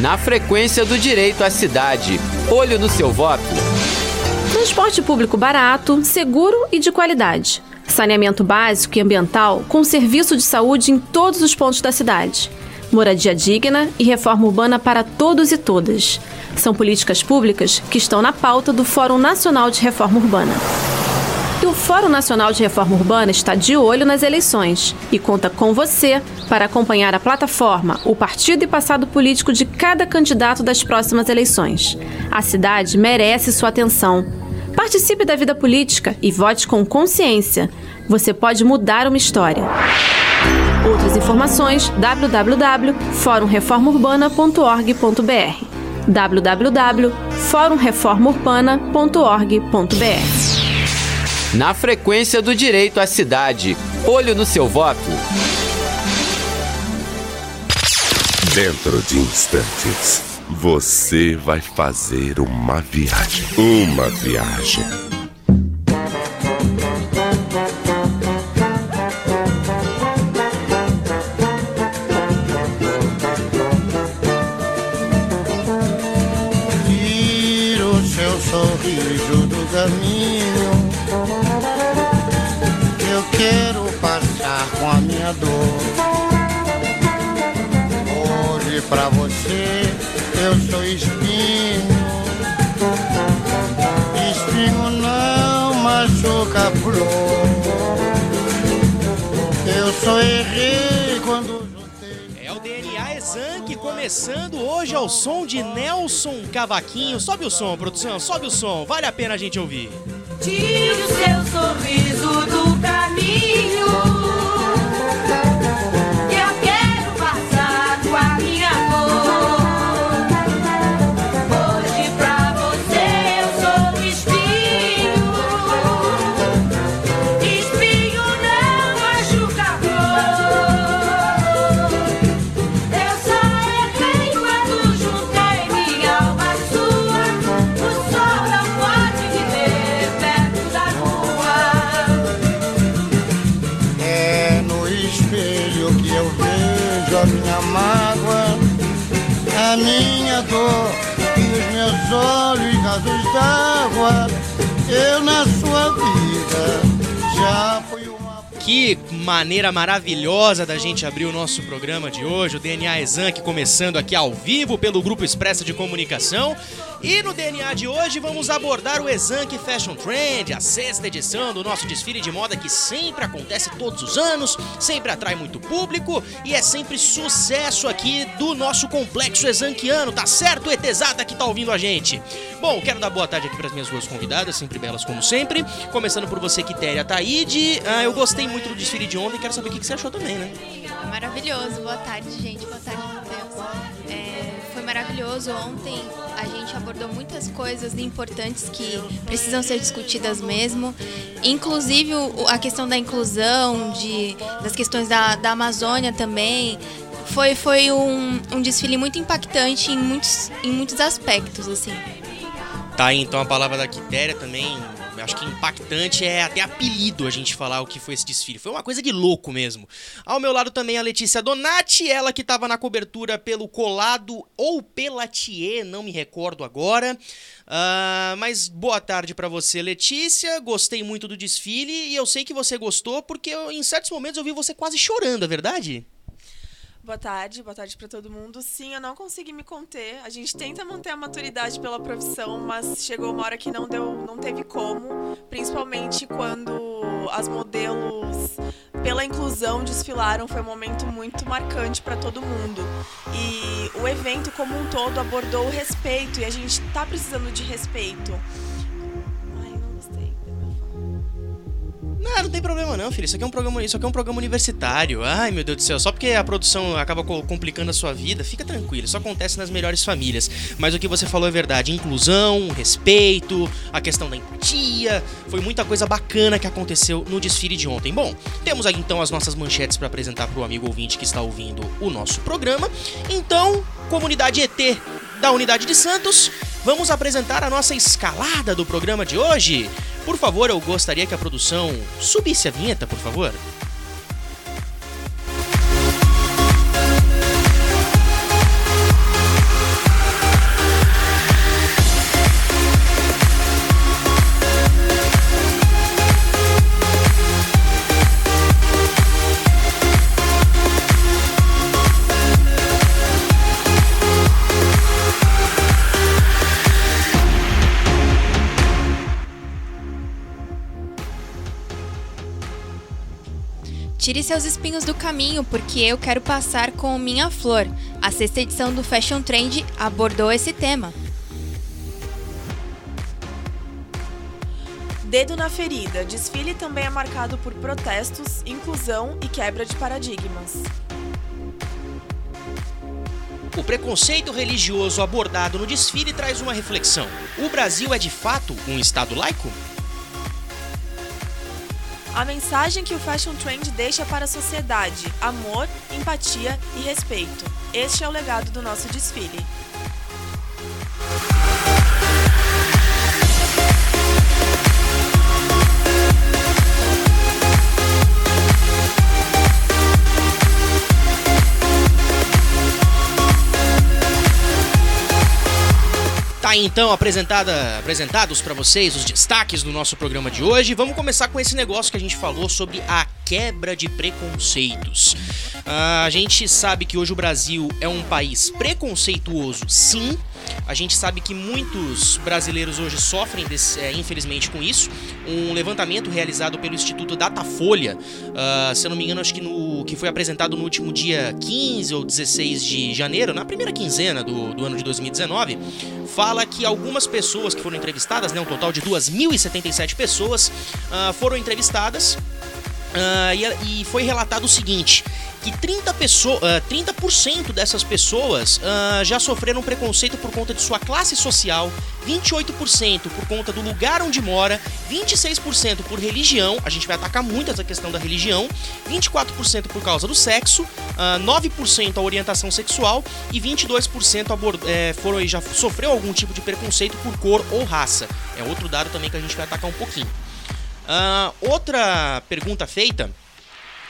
Na frequência do direito à cidade. Olho no seu voto. Transporte público barato, seguro e de qualidade. Saneamento básico e ambiental com serviço de saúde em todos os pontos da cidade. Moradia digna e reforma urbana para todos e todas. São políticas públicas que estão na pauta do Fórum Nacional de Reforma Urbana. O Fórum Nacional de Reforma Urbana está de olho nas eleições e conta com você para acompanhar a plataforma, o partido e passado político de cada candidato das próximas eleições. A cidade merece sua atenção. Participe da vida política e vote com consciência. Você pode mudar uma história. Outras informações www.forumreformaurbana.org.br www.forumreformaurbana.org.br na frequência do direito à cidade. Olho no seu voto. Dentro de instantes, você vai fazer uma viagem. Uma viagem só errei quando é o DNA Exanc começando hoje ao som de Nelson Cavaquinho. Sobe o som, produção, sobe o som. Vale a pena a gente ouvir. Tire o seu sorriso do caminho. Uma. Maneira maravilhosa da gente abrir o nosso programa de hoje, o DNA Exanc começando aqui ao vivo pelo Grupo Expressa de Comunicação. E no DNA de hoje vamos abordar o Exanc Fashion Trend, a sexta edição do nosso desfile de moda que sempre acontece todos os anos, sempre atrai muito público e é sempre sucesso aqui do nosso complexo exanquiano, tá certo, Etesada que tá ouvindo a gente? Bom, quero dar boa tarde aqui para as minhas duas convidadas, sempre belas como sempre, começando por você, Quitéria Taíde. Ah, eu gostei muito do desfile de ontem, quero saber o que você achou também, né? Maravilhoso, boa tarde, gente, boa tarde, Matheus. É, foi maravilhoso ontem a gente abordou muitas coisas importantes que precisam ser discutidas mesmo, inclusive a questão da inclusão, de, das questões da, da Amazônia também. Foi, foi um, um desfile muito impactante em muitos, em muitos aspectos, assim. Tá aí então a palavra da Quitéria também, acho que impactante é até apelido a gente falar o que foi esse desfile. Foi uma coisa de louco mesmo. Ao meu lado também a Letícia Donati, ela que estava na cobertura pelo Colado ou pela Thier, não me recordo agora. Uh, mas boa tarde para você, Letícia. Gostei muito do desfile e eu sei que você gostou porque eu, em certos momentos eu vi você quase chorando, é verdade? Boa tarde, boa tarde para todo mundo. Sim, eu não consegui me conter. A gente tenta manter a maturidade pela profissão, mas chegou uma hora que não deu, não teve como, principalmente quando as modelos pela inclusão desfilaram, foi um momento muito marcante para todo mundo. E o evento como um todo abordou o respeito e a gente está precisando de respeito. Não, não tem problema não, filho. Isso aqui é um programa, isso aqui é um programa universitário. Ai, meu Deus do céu. Só porque a produção acaba complicando a sua vida, fica tranquilo. Isso acontece nas melhores famílias. Mas o que você falou é verdade. Inclusão, respeito, a questão da empatia. Foi muita coisa bacana que aconteceu no desfile de ontem. Bom, temos aqui então as nossas manchetes para apresentar para o amigo ouvinte que está ouvindo o nosso programa. Então, comunidade ET da Unidade de Santos, vamos apresentar a nossa escalada do programa de hoje. Por favor, eu gostaria que a produção subisse a vinheta, por favor. Tire seus espinhos do caminho, porque eu quero passar com minha flor. A sexta edição do Fashion Trend abordou esse tema. Dedo na ferida. Desfile também é marcado por protestos, inclusão e quebra de paradigmas. O preconceito religioso abordado no desfile traz uma reflexão. O Brasil é de fato um estado laico? A mensagem que o Fashion Trend deixa para a sociedade: amor, empatia e respeito. Este é o legado do nosso desfile. Então apresentada, apresentados para vocês os destaques do nosso programa de hoje. Vamos começar com esse negócio que a gente falou sobre a quebra de preconceitos. Ah, a gente sabe que hoje o Brasil é um país preconceituoso, sim. A gente sabe que muitos brasileiros hoje sofrem, desse, é, infelizmente, com isso. Um levantamento realizado pelo Instituto Datafolha, ah, se eu não me engano, acho que, no, que foi apresentado no último dia 15 ou 16 de janeiro, na primeira quinzena do, do ano de 2019, fala que algumas pessoas que foram entrevistadas, né, um total de 2.077 pessoas, ah, foram entrevistadas ah, e, e foi relatado o seguinte: que 30%, pessoa, ah, 30 dessas pessoas ah, já sofreram preconceito por conta de sua classe social, 28% por conta do lugar onde mora, 26% por religião, a gente vai atacar muito essa questão da religião, 24% por causa do sexo, ah, 9% a orientação sexual e 22% abor- é, foram, já sofreu algum tipo de preconceito por cor ou raça. É outro dado também que a gente vai atacar um pouquinho. Ah, outra pergunta feita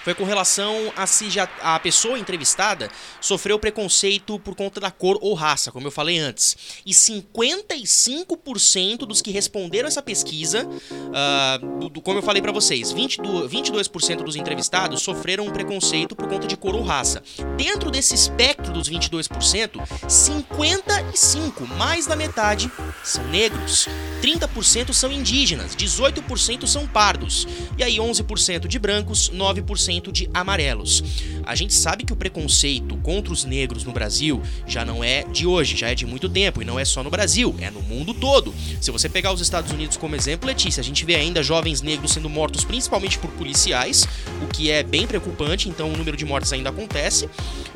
foi com relação a se já a pessoa entrevistada sofreu preconceito por conta da cor ou raça, como eu falei antes. E 55% dos que responderam essa pesquisa, ah, do- do- como eu falei pra vocês, 22%, 22% dos entrevistados sofreram um preconceito por conta de cor ou raça. Dentro desse espectro dos 22%, 55, mais da metade, são negros. 30% são indígenas, 18% são pardos, e aí 11% de brancos, 9% de amarelos. A gente sabe que o preconceito contra os negros no Brasil já não é de hoje, já é de muito tempo, e não é só no Brasil, é no mundo todo. Se você pegar os Estados Unidos como exemplo, Letícia, a gente vê ainda jovens negros sendo mortos principalmente por policiais, o que é bem preocupante, então o número de mortes ainda acontece,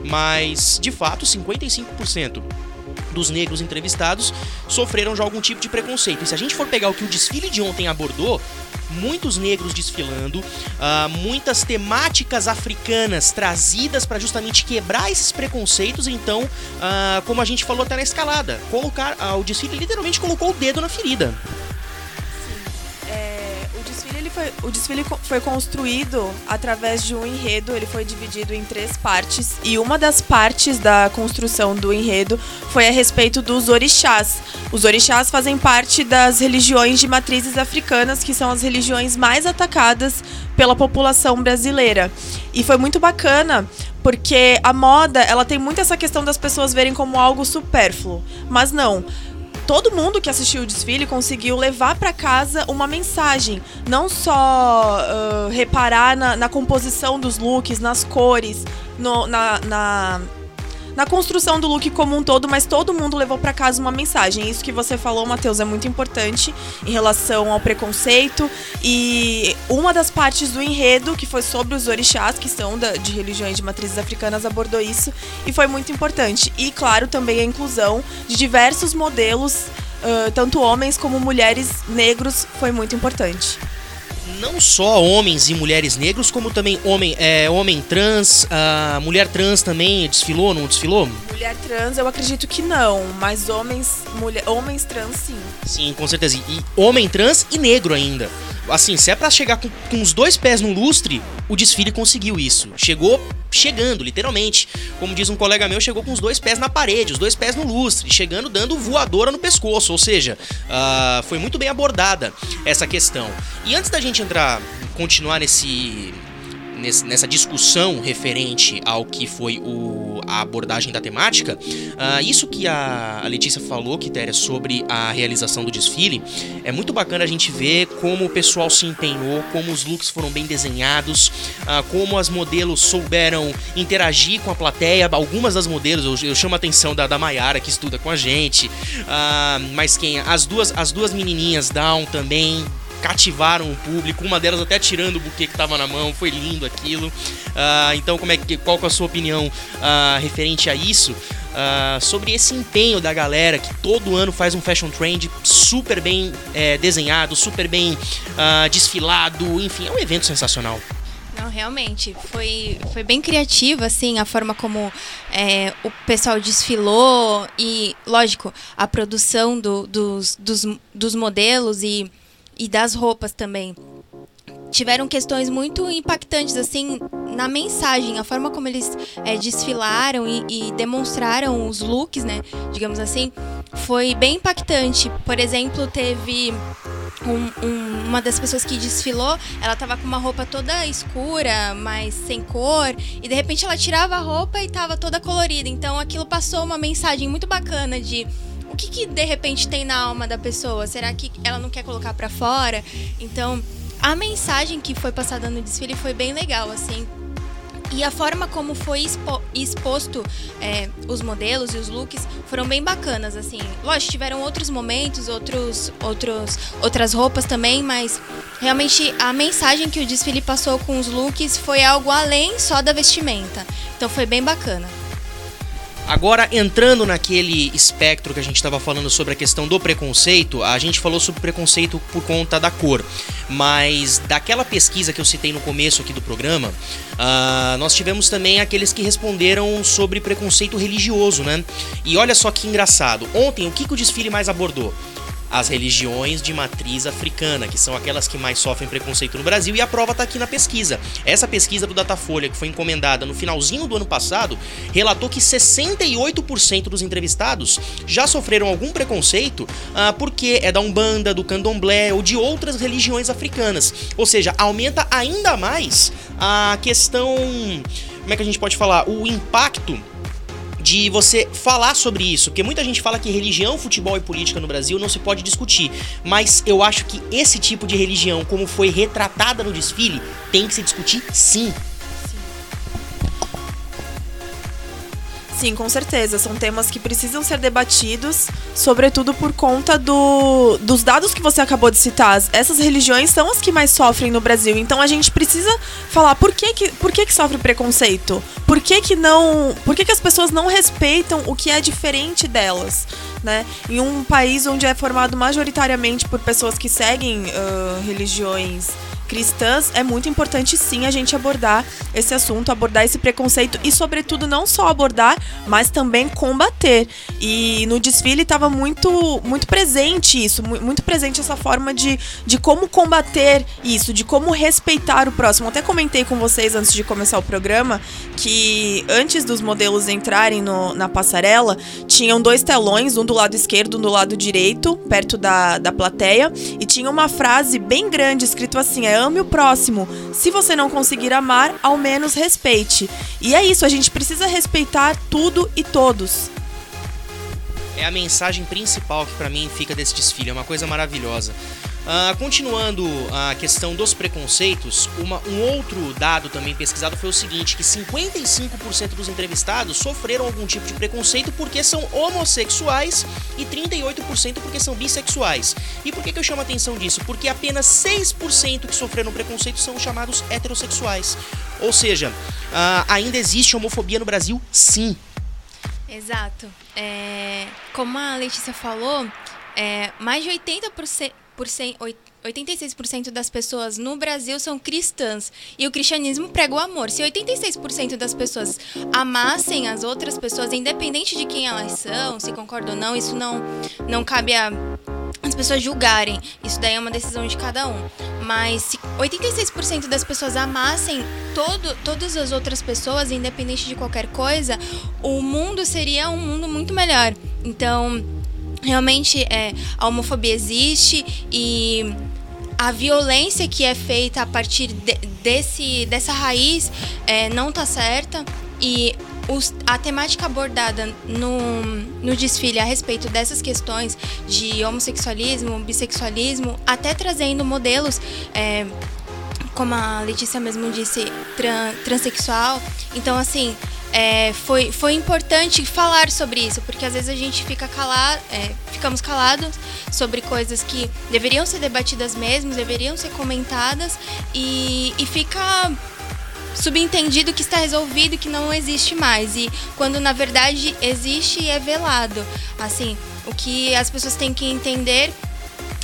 mas de fato 55% dos negros entrevistados sofreram já algum tipo de preconceito. E se a gente for pegar o que o desfile de ontem abordou, muitos negros desfilando, ah, muitas temáticas africanas trazidas para justamente quebrar esses preconceitos. Então, ah, como a gente falou até na escalada, colocar ah, o desfile literalmente colocou o dedo na ferida. Foi, o desfile foi construído através de um enredo, ele foi dividido em três partes e uma das partes da construção do enredo foi a respeito dos orixás. Os orixás fazem parte das religiões de matrizes africanas, que são as religiões mais atacadas pela população brasileira. E foi muito bacana porque a moda, ela tem muito essa questão das pessoas verem como algo supérfluo, mas não todo mundo que assistiu o desfile conseguiu levar para casa uma mensagem. Não só ah, reparar na, na composição dos looks, nas cores, no- na, na, na construção do look como um todo, mas todo mundo levou para casa uma mensagem. Isso que você falou, Matheus, é muito importante em relação ao preconceito. E uma das partes do enredo, que foi sobre os orixás, que são de religiões de matrizes africanas, abordou isso e foi muito importante. E, claro, também a inclusão de diversos modelos, tanto homens como mulheres negros, foi muito importante. Não só homens e mulheres negros, como também homem, é, homem trans, ah, mulher trans também desfilou, não desfilou? Mulher trans, eu acredito que não, mas homens, mulher, homens trans, sim. Sim, com certeza. E homem trans e negro ainda. Assim, se é pra chegar com, com os dois pés no lustre, o desfile conseguiu isso. Chegou chegando, literalmente. Como diz um colega meu, chegou com os dois pés na parede, os dois pés no lustre, chegando dando voadora no pescoço. Ou seja, ah, foi muito bem abordada essa questão. E antes da gente entrar, continuar nesse- nessa discussão referente ao que foi o, a abordagem da temática, ah, isso que a, a Letícia falou, Quitéria, sobre a realização do desfile, é muito bacana a gente ver como o pessoal se empenhou, como os looks foram bem desenhados, ah, como as modelos souberam interagir com a plateia. Algumas das modelos, eu, eu chamo a atenção da, da Maiara, que estuda com a gente, ah, mas quem? As duas, as duas menininhas Down também cativaram o público, uma delas até tirando o buquê que tava na mão, foi lindo aquilo. Ah, então, como é que, qual que é a sua opinião ah, referente a isso? Ah, sobre esse empenho da galera que todo ano faz um fashion trend super bem eh, desenhado, super bem desfilado, enfim, é um evento sensacional. Não, realmente, foi, foi bem criativa, assim, a forma como é, o pessoal desfilou e, lógico, a produção do- dos, dos, dos modelos e, e das roupas também. Tiveram questões muito impactantes, assim, na mensagem, a forma como eles é, desfilaram e, e demonstraram os looks, né, digamos assim, foi bem impactante. Por exemplo, teve um- um- uma das pessoas que desfilou, ela tava com uma roupa toda escura, mas sem cor, e de repente ela tirava a roupa e tava toda colorida. Então aquilo passou uma mensagem muito bacana de o que, que de repente tem na alma da pessoa? Será que ela não quer colocar pra fora? Então a mensagem que foi passada no desfile foi bem legal, assim. E a forma como foi expo- exposto é, os modelos e os looks foram bem bacanas, assim. Lógico, tiveram outros momentos, outros, outros, outras roupas também, mas realmente a mensagem que o desfile passou com os looks foi algo além só da vestimenta. Então foi bem bacana. Agora, entrando naquele espectro que a gente estava falando sobre a questão do preconceito, a gente falou sobre preconceito por conta da cor. Mas daquela pesquisa que eu citei no começo aqui do programa, ah, nós tivemos também aqueles que responderam sobre preconceito religioso, né? E olha só que engraçado. Ontem, o que, que o desfile mais abordou? As religiões de matriz africana, que são aquelas que mais sofrem preconceito no Brasil, e a prova está aqui na pesquisa. Essa pesquisa do Datafolha, que foi encomendada no finalzinho do ano passado, relatou que 68% dos entrevistados já sofreram algum preconceito ah, porque é da Umbanda, do Candomblé ou de outras religiões africanas. Ou seja, aumenta ainda mais a questão. Como é que a gente pode falar? O impacto de você falar sobre isso, porque muita gente fala que religião, futebol e política no Brasil não se pode discutir, mas eu acho que esse tipo de religião, como foi retratada no desfile, tem que se discutir sim. Sim, com certeza. São temas que precisam ser debatidos, sobretudo por conta do, dos dados que você acabou de citar. Essas religiões são as que mais sofrem no Brasil. Então a gente precisa falar por que, que, por que, que sofre preconceito? Por que, que não. Por que, que as pessoas não respeitam o que é diferente delas? Né? Em um país onde é formado majoritariamente por pessoas que seguem ah, religiões cristãs, é muito importante sim a gente abordar esse assunto, abordar esse preconceito e, sobretudo, não só abordar, mas também combater. E no desfile estava muito, muito presente isso, mu- muito presente essa forma de, de como combater isso, de como respeitar o próximo. Até comentei com vocês antes de começar o programa que antes dos modelos entrarem no- na passarela, tinham dois telões, um do lado esquerdo, um do lado direito, perto da, da plateia, e tinha uma frase bem grande escrito assim: é ame o próximo. Se você não conseguir amar, ao menos respeite. E é isso, a gente precisa respeitar tudo e todos. É a mensagem principal que pra mim fica desse desfile, é uma coisa maravilhosa. Ah, continuando a questão dos preconceitos, uma- um outro dado também pesquisado foi o seguinte, que 55% dos entrevistados sofreram algum tipo de preconceito porque são homossexuais e 38% porque são bissexuais. E por que, que eu chamo a atenção disso? Porque apenas 6% que sofreram preconceito são chamados heterossexuais. Ou seja, ah, ainda existe homofobia no Brasil? Sim. Exato. É, como a Letícia falou, é, mais de 80%, por cem- oit- 86% das pessoas no Brasil são cristãs. E o cristianismo prega o amor. Se 86% das pessoas amassem as outras pessoas, independente de quem elas são, se concordam ou não, isso não, não cabe a as pessoas julgarem. Isso daí é uma decisão de cada um. Mas se 86% das pessoas amassem todo, todas as outras pessoas, independente de qualquer coisa, o mundo seria um mundo muito melhor. Então, realmente, é, a homofobia existe e a violência que é feita a partir de- desse, dessa raiz é, não tá certa e os- a temática abordada no, no desfile a respeito dessas questões de homossexualismo, bissexualismo, até trazendo modelos. é, como a Letícia mesmo disse, tran- transexual. Então, assim, é, foi, foi importante falar sobre isso, porque às vezes a gente fica calado, é, ficamos calados sobre coisas que deveriam ser debatidas mesmo, deveriam ser comentadas, e, e fica subentendido que está resolvido que não existe mais. E quando na verdade existe é velado. Assim, o que as pessoas têm que entender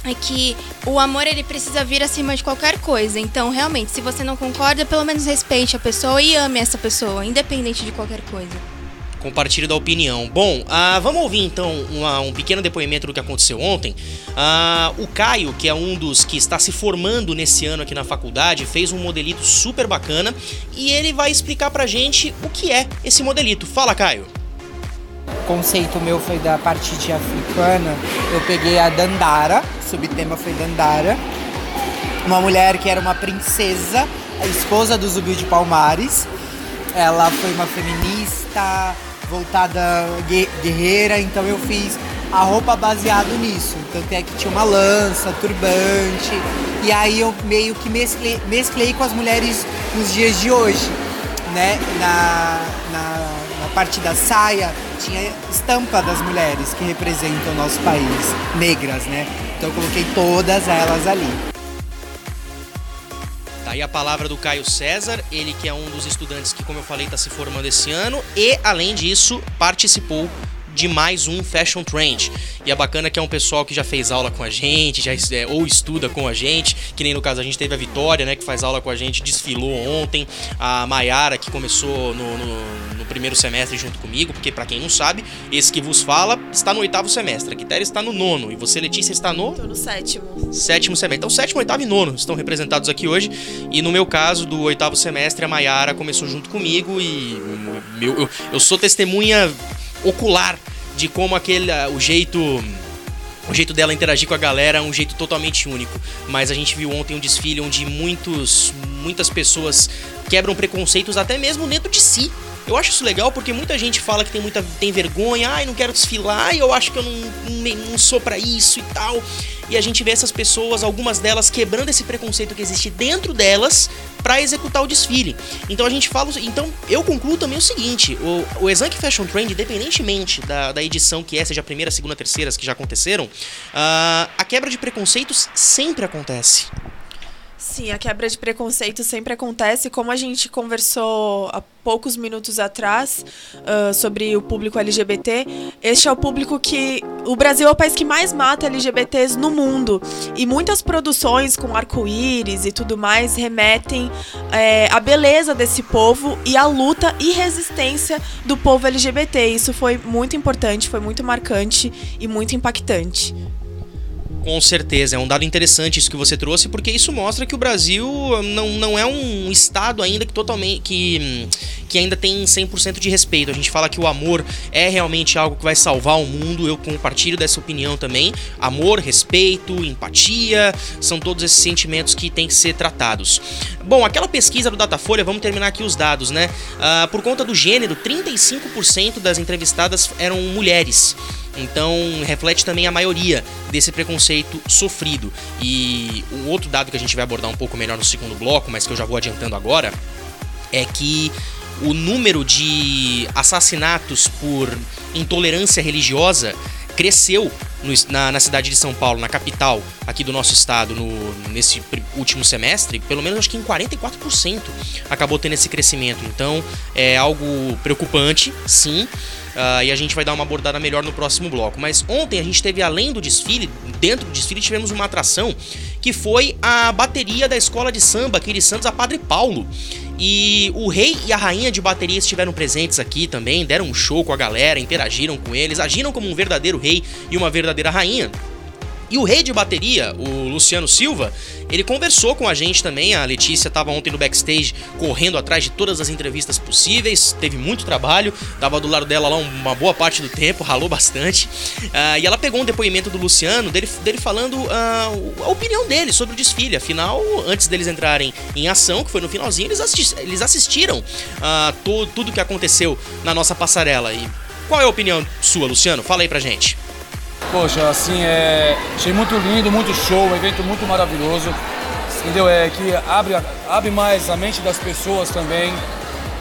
é que o amor ele precisa vir acima de qualquer coisa. Então, realmente, se você não concorda, pelo menos respeite a pessoa e ame essa pessoa, independente de qualquer coisa. Compartilho da opinião. Bom, ah, vamos ouvir então uma- um pequeno depoimento do que aconteceu ontem. Ah, o Caio, que é um dos que está se formando nesse ano aqui na faculdade, fez um modelito super bacana e ele vai explicar pra gente o que é esse modelito. Fala, Caio. Conceito meu foi da parte africana. Eu peguei a Dandara, subtema foi Dandara. Uma mulher que era uma princesa, a esposa do Zumbi de Palmares. Ela foi uma feminista, voltada gue- guerreira, então eu fiz a roupa baseado nisso. Então tem aqui tinha uma lança, turbante. E aí eu meio que mesclei, mesclei com as mulheres nos dias de hoje né, na, na, na parte da saia tinha estampa das mulheres que representam o nosso país, negras, né? Então eu coloquei todas elas ali. Tá aí a palavra do Caio César, ele que é um dos estudantes que, como eu falei, está se formando esse ano e, além disso, participou de mais um Fashion Trend. E é bacana que é um pessoal que já fez aula com a gente, já é, ou estuda com a gente, que nem no caso a gente teve a Vitória, né, que faz aula com a gente, desfilou ontem, a Maiara, que começou no, no- no primeiro semestre junto comigo, porque pra quem não sabe, esse que vos fala está no oitavo semestre, a Quitéria está no nono, e você, Letícia, está no Tô no sétimo. sétimo semestre. Então, sétimo, oitavo e nono estão representados aqui hoje. E no meu caso, do oitavo semestre, a Maiara começou junto comigo e meu, eu, eu sou testemunha ocular de como aquele ah, o jeito o jeito dela interagir com a galera é um jeito totalmente único. Mas a gente viu ontem um desfile onde muitos muitas pessoas quebram preconceitos até mesmo dentro de si. Eu acho isso legal porque muita gente fala que tem muita tem vergonha, ai, não quero desfilar, eu acho que eu não, não, não sou pra isso e tal. E a gente vê essas pessoas, algumas delas quebrando esse preconceito que existe dentro delas pra executar o desfile. Então a gente fala, então eu concluo também o seguinte, o, o Exank Fashion Trend, independentemente da, da edição que é, seja a primeira, segunda, terceira, que já aconteceram, ah, a quebra de preconceitos sempre acontece. Sim, a quebra de preconceito sempre acontece. Como a gente conversou há poucos minutos atrás ah, sobre o público LGBT, este é o público que. O Brasil é o país que mais mata LGBTs no mundo. E muitas produções com arco-íris e tudo mais remetem eh, à beleza desse povo e à luta e resistência do povo LGBT. Isso foi muito importante, foi muito marcante e muito impactante. Com certeza, é um dado interessante isso que você trouxe, porque isso mostra que o Brasil não, não é um estado ainda que totalmente que, que ainda tem 100% de respeito. A gente fala que o amor é realmente algo que vai salvar o mundo, eu compartilho dessa opinião também. Amor, respeito, empatia, são todos esses sentimentos que têm que ser tratados. Bom, aquela pesquisa do Datafolha, vamos terminar aqui os dados, né? Ah, por conta do gênero, 35% das entrevistadas eram mulheres. Então, reflete também a maioria desse preconceito sofrido. E o outro dado que a gente vai abordar um pouco melhor no segundo bloco, mas que eu já vou adiantando agora, é que o número de assassinatos por intolerância religiosa cresceu no na, na cidade de São Paulo, na capital aqui do nosso estado, no, nesse último semestre, pelo menos acho que em 44% acabou tendo esse crescimento. Então é algo preocupante, sim. Ah, e a gente vai dar uma abordada melhor no próximo bloco. Mas ontem a gente teve, além do desfile, dentro do desfile tivemos uma atração que foi a bateria da escola de samba aqui de Santos, a Padre Paulo. E o rei e a rainha de bateria estiveram presentes aqui também, deram um show com a galera, interagiram com eles, agiram como um verdadeiro rei e uma verdadeira rainha. E o rei de bateria, o Luciano Silva, ele conversou com a gente também. A Letícia estava ontem no backstage correndo atrás de todas as entrevistas possíveis. Teve muito trabalho, tava do lado dela lá uma boa parte do tempo, ralou bastante. Ah, e ela pegou um depoimento do Luciano, dele, dele falando ah, a opinião dele sobre o desfile. Afinal, antes deles entrarem em ação, que foi no finalzinho, eles, assisti- eles assistiram to- tudo que aconteceu na nossa passarela. E qual é a opinião sua, Luciano? Fala aí pra gente. Poxa, assim, é. Achei muito lindo, muito show, um evento muito maravilhoso. Entendeu? É que abre, abre mais a mente das pessoas também,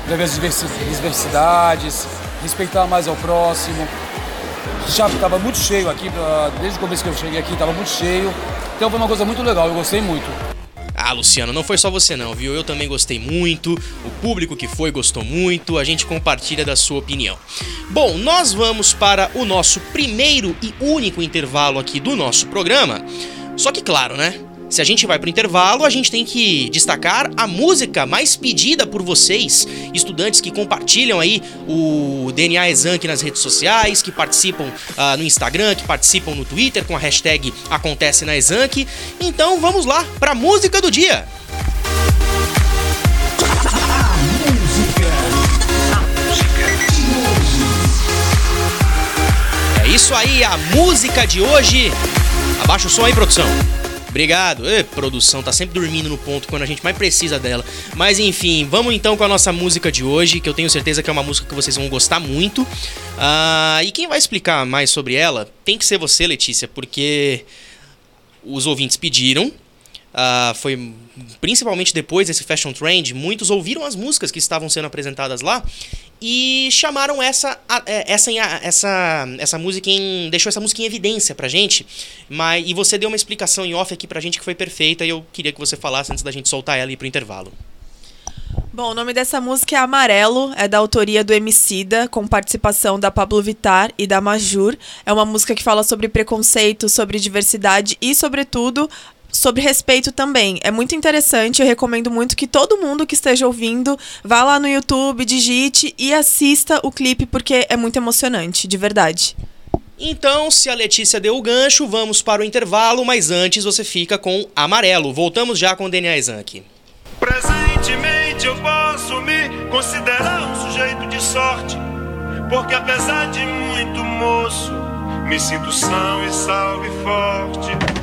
para ver as diversi- diversidades, respeitar mais ao próximo. Já estava muito cheio aqui, desde o começo que eu cheguei aqui, estava muito cheio. Então foi uma coisa muito legal, eu gostei muito. Ah, Luciano, não foi só você não, viu? Eu também gostei muito, o público que foi gostou muito, a gente compartilha da sua opinião. Bom, nós vamos para o nosso primeiro e único intervalo aqui do nosso programa. Só que claro, né? Se a gente vai pro intervalo, a gente tem que destacar a música mais pedida por vocês, estudantes que compartilham aí o DNA Exanc nas redes sociais, que participam ah, no Instagram, que participam no Twitter com a hashtag Acontece na Exanc. Então vamos lá pra música do dia. É isso aí, a música de hoje. Abaixa o som aí, produção. Obrigado. Ê, produção, tá sempre dormindo no ponto quando a gente mais precisa dela. Mas enfim, vamos então com a nossa música de hoje, que eu tenho certeza que é uma música que vocês vão gostar muito. Ah, e quem vai explicar mais sobre ela tem que ser você, Letícia, porque os ouvintes pediram. Ah, foi principalmente depois desse Fashion Trend, muitos ouviram as músicas que estavam sendo apresentadas lá e chamaram essa é, essa essa essa música em deixou essa música em evidência pra gente. Mas e você deu uma explicação em off aqui pra gente que foi perfeita e eu queria que você falasse antes da gente soltar ela e ir pro intervalo. Bom, o nome dessa música é Amarelo, é da autoria do Emicida, com participação da Pablo Vittar e da Majur. É uma música que fala sobre preconceito, sobre diversidade e, sobretudo, sobre respeito também. É muito interessante, eu recomendo muito que todo mundo que esteja ouvindo vá lá no YouTube, digite e assista o clipe, porque é muito emocionante, de verdade. Então, se a Letícia deu o gancho, vamos para o intervalo, mas antes você fica com Amarelo. Voltamos já com o DNA Zank. Presentemente eu posso me considerar um sujeito de sorte, porque apesar de muito moço, me sinto são e salve forte.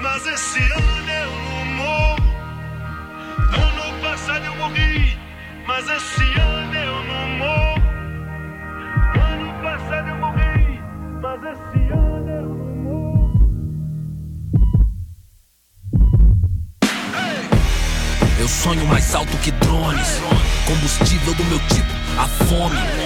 mas esse ano eu não morro. Ano passado eu morri, mas esse ano eu não morro. Ano passado eu morri, mas esse ano eu não morro. Eu sonho mais alto que drones. Combustível do meu tipo, a fome.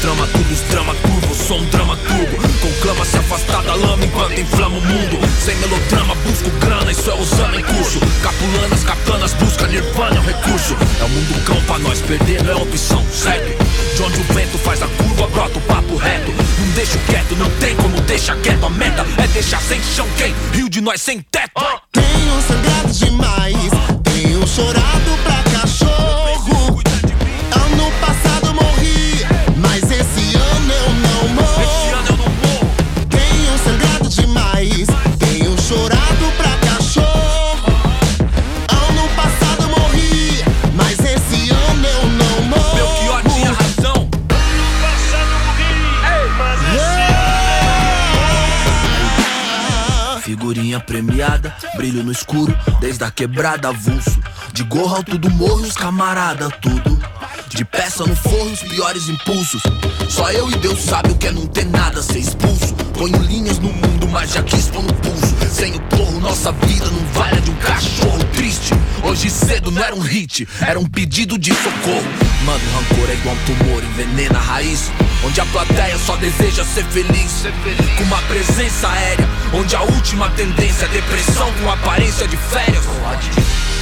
Trama, tudo os drama turbo, sou um drama turbo. Conclama se afastar da lama enquanto inflama o mundo. Sem melodrama, busco grana, isso é usando em curso. Capulanas, katanas, busca nirvana, é um recurso. É o mundo cão pra nós, perder não é opção, segue. De onde o vento faz a curva, brota o papo reto. Não deixo quieto, não tem como deixar quieto. A meta é deixar sem chão quem? Rio de nós sem teto. Tenho sangrado demais, tenho chorado pra cachorro. Premiada, brilho no escuro, desde a quebrada avulso. De gorro alto do morro, os camarada, tudo. De peça no forno, os piores impulsos. Só eu e Deus sabe o que é não ter nada, ser expulso. Ponho linhas no mundo, mas já quis pôr no pulso. Sem o porro, nossa vida não vale a de um cachorro triste. Hoje cedo não era um hit, era um pedido de socorro. Mano, rancor é igual um tumor, envenena a raiz. Onde a plateia só deseja ser feliz. Com uma presença aérea, onde a última tendência é depressão com aparência de férias.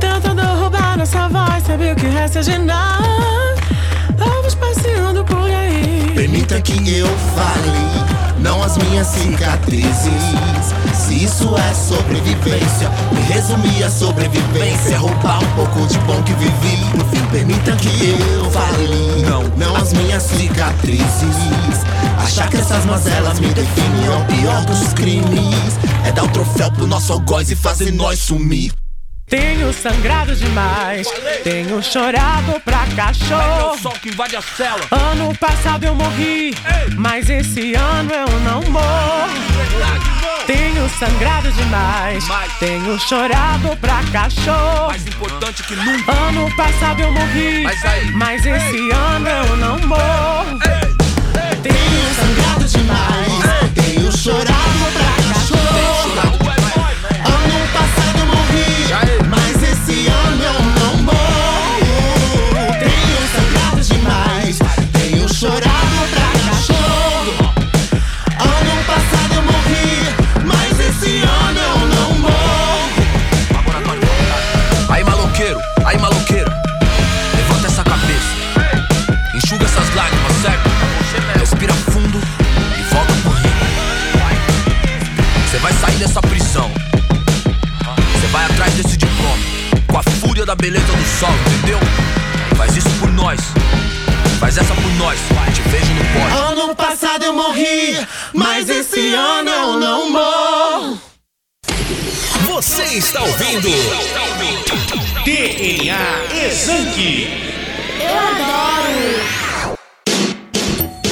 Tentando roubar nossa voz, sabe o que resta de nada? Vamos passeando por aí. Permita que eu fale, não as minhas cicatrizes. Se isso é sobrevivência, me resumir a sobrevivência. Roubar um pouco de bom que vivi. No fim, permita que eu fale, não, não as minhas cicatrizes. Achar que essas mazelas me definem é o pior dos crimes. É dar o troféu pro nosso algoz e fazer nós sumir. Tenho sangrado demais, tenho chorado pra cachorro. sol que invade a cela. Ano passado eu morri, mas esse ano eu não morro. Tenho sangrado demais, tenho chorado pra cachorro. Mais importante que nunca. Ano passado eu morri, Mas aí? mas esse ano eu não morro. Tenho chorado da beleza do sol, entendeu? Faz isso por nós. Faz essa por nós. Te vejo no pódio. Ano passado eu morri, mas esse ano eu não morro. Você está ouvindo DNA Exanque. Eu adoro.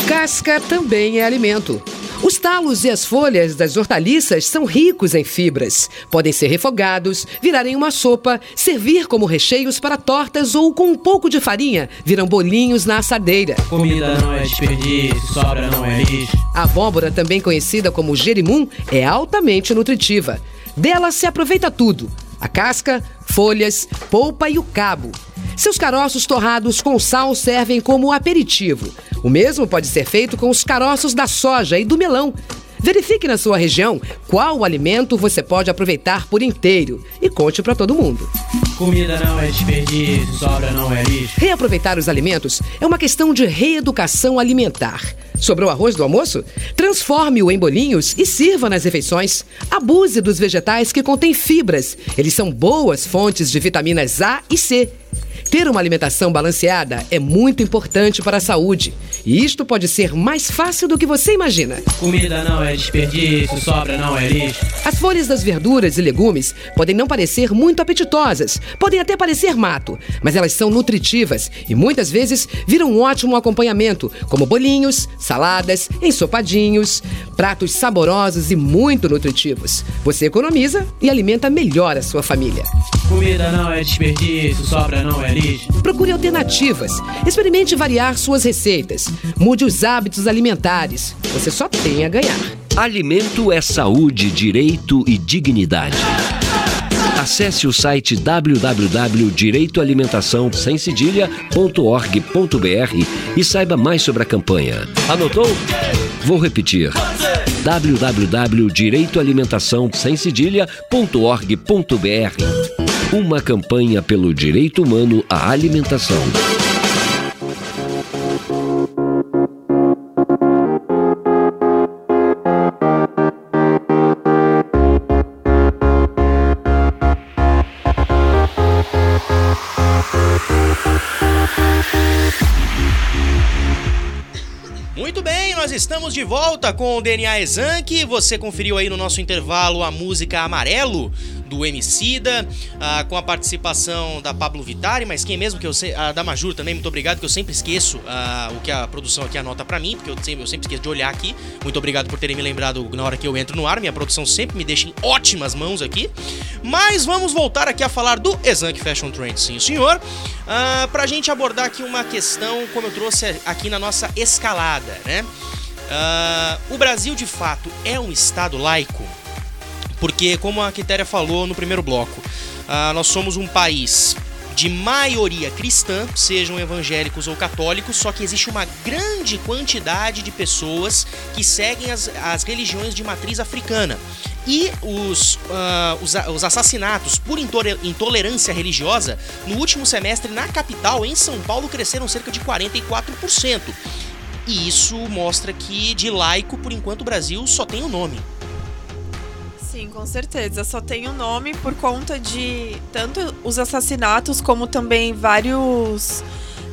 Casca também é alimento. Os talos e as folhas das hortaliças são ricos em fibras. Podem ser refogados, virar em uma sopa, servir como recheios para tortas ou com um pouco de farinha, viram bolinhos na assadeira. Comida não é desperdício, sobra não é lixo. A abóbora, também conhecida como gerimum, é altamente nutritiva. Dela se aproveita tudo: a casca, folhas, polpa e o cabo. Seus caroços torrados com sal servem como aperitivo. O mesmo pode ser feito com os caroços da soja e do melão. Verifique na sua região qual alimento você pode aproveitar por inteiro e conte para todo mundo. Comida não é desperdício, sobra não é lixo. Reaproveitar os alimentos é uma questão de reeducação alimentar. Sobrou arroz do almoço? Transforme-o em bolinhos e sirva nas refeições. Abuse dos vegetais que contêm fibras. Eles são boas fontes de vitaminas A e C. Ter uma alimentação balanceada é muito importante para a saúde. E isto pode ser mais fácil do que você imagina. Comida não é desperdício, sobra não é lixo. As folhas das verduras e legumes podem não parecer muito apetitosas, podem até parecer mato, mas elas são nutritivas e muitas vezes viram um ótimo acompanhamento, como bolinhos, saladas, ensopadinhos, pratos saborosos e muito nutritivos. Você economiza e alimenta melhor a sua família. Comida não é desperdício, sobra não é lixo. Procure alternativas. Experimente variar suas receitas. Mude os hábitos alimentares. Você só tem a ganhar. Alimento é saúde, direito e dignidade. Acesse o site www.direitoalimentação sem cedilha.org.br e saiba mais sobre a campanha. Anotou? Vou repetir www.direitoalimentação sem cedilha.org.br. Uma campanha pelo direito humano à alimentação. Muito bem, nós estamos de volta com o DNA Exank. Você conferiu aí no nosso intervalo a música Amarelo do Emicida, ah, com a participação da Pablo Vitari, mas quem mesmo que eu sei, da Majur também, muito obrigado, que eu sempre esqueço ah, o que a produção aqui anota pra mim, porque eu sempre, eu sempre esqueço de olhar aqui. Muito obrigado por terem me lembrado na hora que eu entro no ar, minha produção sempre me deixa em ótimas mãos aqui. Mas vamos voltar aqui a falar do Exank Fashion Trend, sim senhor, ah, pra gente abordar aqui uma questão, como eu trouxe aqui na nossa escalada, né? Ah, o Brasil de fato é um estado laico? Porque, como a Quitéria falou no primeiro bloco, ah, nós somos um país de maioria cristã, sejam evangélicos ou católicos, só que existe uma grande quantidade de pessoas que seguem as, as religiões de matriz africana. E os, ah, os, os assassinatos por intolerância religiosa no último semestre na capital, em São Paulo, cresceram cerca de 44%. E isso mostra que de laico, por enquanto, o Brasil só tem o nome. Sim, com certeza. Só tem o nome por conta de tanto os assassinatos como também vários.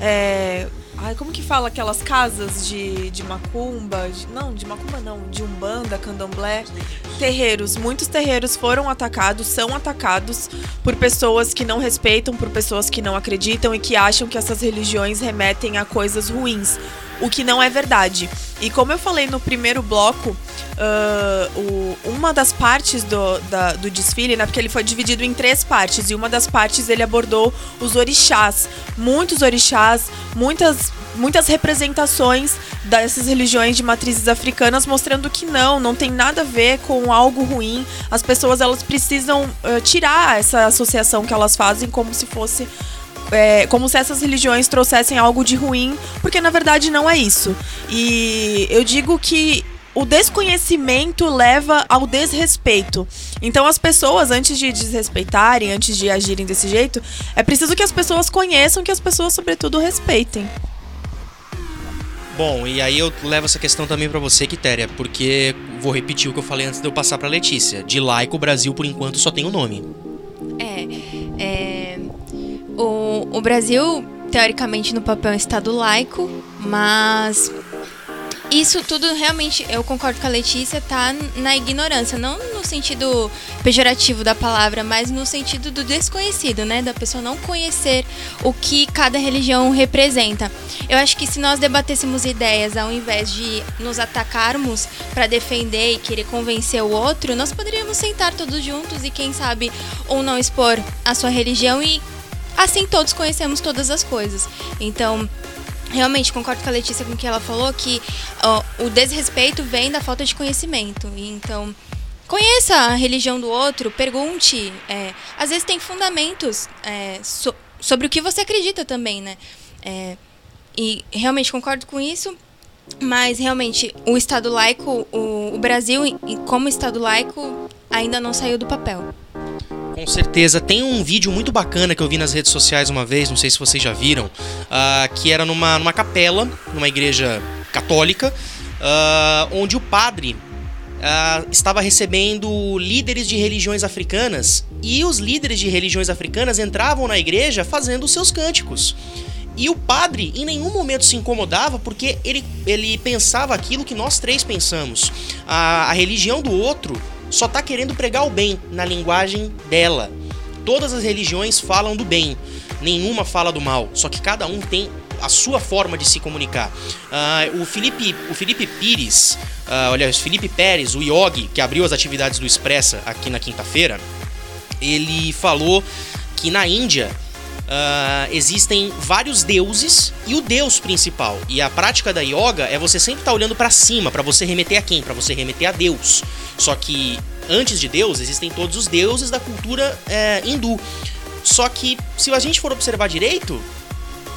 é, Ai, como que fala aquelas casas de, de macumba? de- não, de macumba não, de umbanda, candomblé. Terreiros. Muitos terreiros foram atacados, são atacados por pessoas que não respeitam, por pessoas que não acreditam e que acham que essas religiões remetem a coisas ruins. O que não é verdade. E como eu falei no primeiro bloco, ah, o- uma das partes do, da- do desfile, né? Porque ele foi dividido em três partes, e uma das partes ele abordou os orixás. Muitos orixás, muitas, muitas representações dessas religiões de matrizes africanas, mostrando que não, não tem nada a ver com algo ruim. As pessoas elas precisam ah, tirar essa associação que elas fazem como se fosse é, como se essas religiões trouxessem algo de ruim, porque na verdade não é isso. E eu digo que o desconhecimento leva ao desrespeito. Então as pessoas, antes de desrespeitarem, antes de agirem desse jeito, é preciso que as pessoas conheçam, que as pessoas, sobretudo, respeitem. Bom, e aí eu levo essa questão também pra você, Quitéria, porque vou repetir o que eu falei antes de eu passar pra Letícia. De laico, o Brasil, por enquanto, só tem o nome. É, é, o, o Brasil, teoricamente, no papel é um Estado laico, mas isso tudo realmente, eu concordo com a Letícia, tá na ignorância, não no sentido pejorativo da palavra, mas no sentido do desconhecido, né? Da pessoa não conhecer o que cada religião representa. Eu acho que se nós debatêssemos ideias ao invés de nos atacarmos para defender e querer convencer o outro, nós poderíamos sentar todos juntos e quem sabe ou não expor a sua religião e assim todos conhecemos todas as coisas. Então, Realmente, concordo com a Letícia com o que ela falou, que ó, o desrespeito vem da falta de conhecimento. Então, conheça a religião do outro, pergunte. é, às vezes tem fundamentos é, so- sobre o que você acredita também, né? É, e realmente concordo com isso. Mas realmente, o Estado laico, o, o Brasil, como Estado laico, ainda não saiu do papel. Com certeza. Tem um vídeo muito bacana que eu vi nas redes sociais uma vez, não sei se vocês já viram, ah, que era numa, numa capela, numa igreja católica, ah, onde o padre ah, estava recebendo líderes de religiões africanas e os líderes de religiões africanas entravam na igreja fazendo seus cânticos. E o padre em nenhum momento se incomodava porque ele, ele pensava aquilo que nós três pensamos. A, a religião do outro só tá querendo pregar o bem na linguagem dela. Todas as religiões falam do bem, nenhuma fala do mal, só que cada um tem a sua forma de se comunicar. Ah, o, Felipe, o Felipe Pires, ah, olha, o Felipe Pérez, o Yogi, que abriu as atividades do Expressa aqui na quinta-feira, ele falou que na Índia ah, existem vários deuses e o deus principal. E a prática da yoga é você sempre estar olhando para cima, para você remeter a quem? Para você remeter a Deus. Só que antes de Deus existem todos os deuses da cultura eh, hindu. Só que se a gente for observar direito,